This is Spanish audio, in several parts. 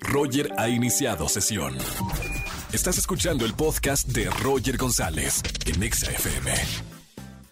Roger ha iniciado sesión. Estás escuchando el podcast de Roger González en Exa FM.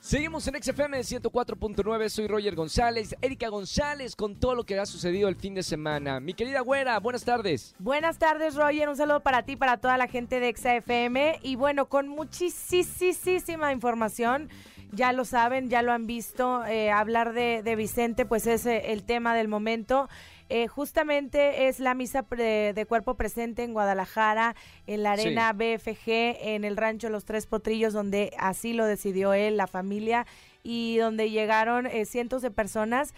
Seguimos en XFM 104.9, soy Roger González, Erika González con todo lo que ha sucedido el fin de semana. Mi querida güera, buenas tardes. Buenas tardes, Roger. Un saludo para ti, para toda la gente de XFM. Y bueno, con muchísima información. Ya lo saben, ya lo han visto. eh, hablar de, de Vicente, pues es eh, el tema del momento. Eh, justamente es la misa pre- de cuerpo presente en Guadalajara, en la Sí. arena BFG, en el rancho Los Tres Potrillos, donde así lo decidió él, la familia, y donde llegaron eh, cientos de personas.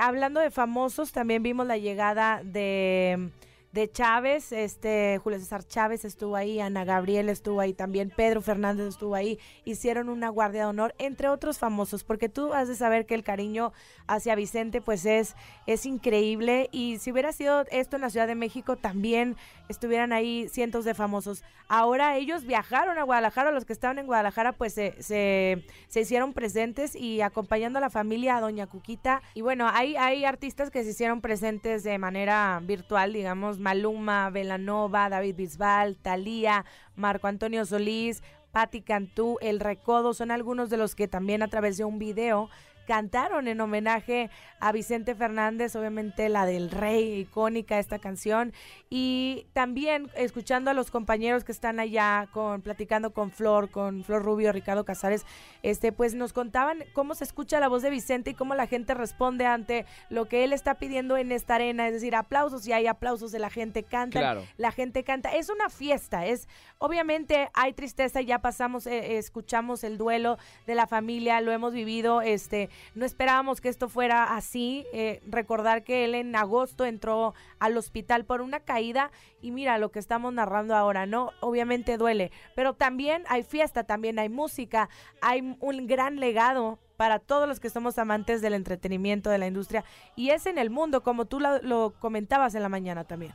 Hablando de famosos, también vimos la llegada de, de Chávez, este Julio César Chávez estuvo ahí, Ana Gabriel estuvo ahí también, Pedro Fernández estuvo ahí, hicieron una guardia de honor, entre otros famosos, porque tú has de saber que el cariño hacia Vicente pues es, es increíble y si hubiera sido esto en la Ciudad de México también estuvieran ahí cientos de famosos. Ahora ellos viajaron a Guadalajara, los que estaban en Guadalajara pues se, se, se hicieron presentes y acompañando a la familia a Doña Cuquita. Y bueno, hay, hay artistas que se hicieron presentes de manera virtual, digamos, Maluma, Velanova, David Bisbal, Talía, Marco Antonio Solís, Patti Cantú, El Recodo, son algunos de los que también a través de un video cantaron en homenaje a Vicente Fernández, obviamente la del rey, icónica esta canción, y también escuchando a los compañeros que están allá con platicando con Flor, con Flor Rubio, Ricardo Casares, este pues nos contaban cómo se escucha la voz de Vicente y cómo la gente responde ante lo que él está pidiendo en esta arena, es decir, aplausos y hay aplausos de la gente canta, Claro. la gente canta, es una fiesta, es obviamente hay tristeza, ya pasamos eh, escuchamos el duelo de la familia, lo hemos vivido, este no esperábamos que esto fuera así. eh, recordar que él en agosto entró al hospital por una caída y mira lo que estamos narrando ahora, ¿no? Obviamente duele, pero también hay fiesta, también hay música, hay un gran legado para todos los que somos amantes del entretenimiento, de la industria, y es en el mundo, como tú lo, comentabas en la mañana también.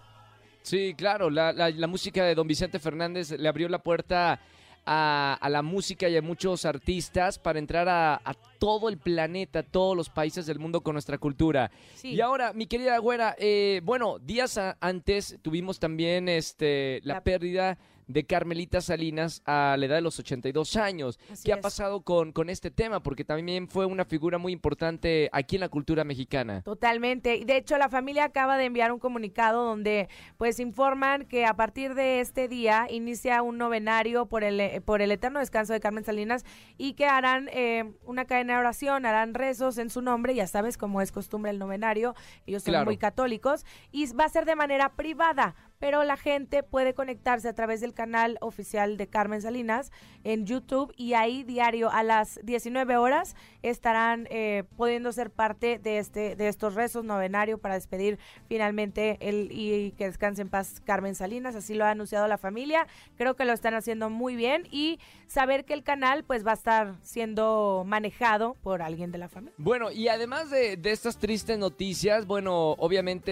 Sí, claro, la, la- la música de don Vicente Fernández le abrió la puerta a, a la música y a muchos artistas para entrar a, a todo el planeta, todos los países del mundo con nuestra cultura. Sí. Y ahora, mi querida güera, eh, bueno, días a- antes tuvimos también este, la, La- pérdida de Carmelita Salinas a la edad de los 82 años. Así ¿Qué ha pasado con, con este tema? Porque también fue una figura muy importante aquí en la cultura mexicana. Totalmente. Y De hecho, la familia acaba de enviar un comunicado donde pues informan que a partir de este día inicia un novenario por el, por el eterno descanso de Carmen Salinas y que harán eh, una cadena de oración, harán rezos en su nombre, ya sabes cómo es costumbre el novenario, ellos son Claro. muy católicos, y va a ser de manera privada, pero la gente puede conectarse a través del canal oficial de Carmen Salinas en YouTube y ahí diario a las 19 horas estarán eh, pudiendo ser parte de este de estos rezos novenario para despedir finalmente el y que descanse en paz Carmen Salinas, así lo ha anunciado la familia, creo que lo están haciendo muy bien y saber que el canal pues va a estar siendo manejado por alguien de la familia. Bueno, y además de, de estas tristes noticias, bueno, obviamente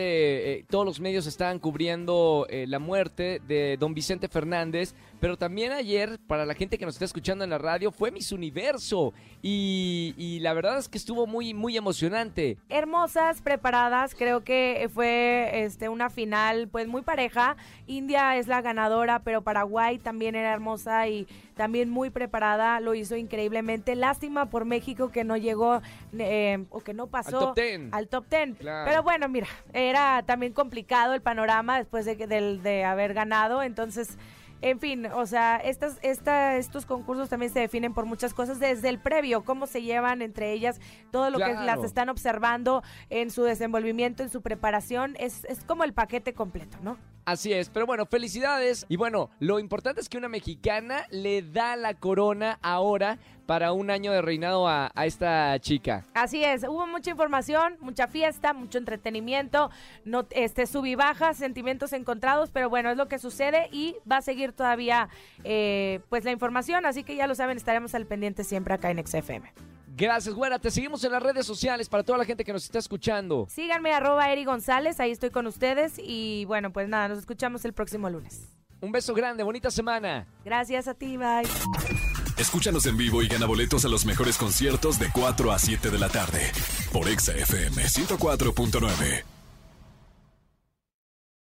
eh, todos los medios estaban cubriendo eh, la muerte de don Vicente Fernández, pero también ayer, para la gente que nos está escuchando en la radio, fue Miss Universo. Y, y la verdad es que estuvo muy, muy emocionante. hermosas, preparadas. Creo que fue este una final pues muy pareja. India es la ganadora, pero Paraguay también era hermosa y también muy preparada. Lo hizo increíblemente. Lástima por México que no llegó eh, o que no pasó top 10. al top 10. Claro. Pero bueno, mira, era también complicado el panorama después de, de haber ganado. Entonces, en fin, o sea, estas, esta, estos concursos también se definen por muchas cosas desde el previo, cómo se llevan entre ellas, todo lo que las están observando en su desenvolvimiento, en su preparación, es, es como el paquete completo, ¿no? Así es, pero bueno, felicidades. Y bueno, lo importante es que una mexicana le da la corona ahora para un año de reinado a, esta chica. Así es, hubo mucha información, mucha fiesta, mucho entretenimiento, no, este sub y bajas, sentimientos encontrados, pero bueno, es lo que sucede y va a seguir todavía eh, pues la información, así que ya lo saben, estaremos al pendiente siempre acá en XFM. Gracias, güera. Te seguimos en las redes sociales para toda la gente que nos está escuchando. Síganme arroba Eri González, ahí estoy con ustedes y bueno, pues nada, nos escuchamos el próximo lunes. Un beso grande, bonita semana. Gracias a ti, bye. Escúchanos en vivo y gana boletos a los mejores conciertos de 4 a 7 de la tarde por Exa FM 104.9.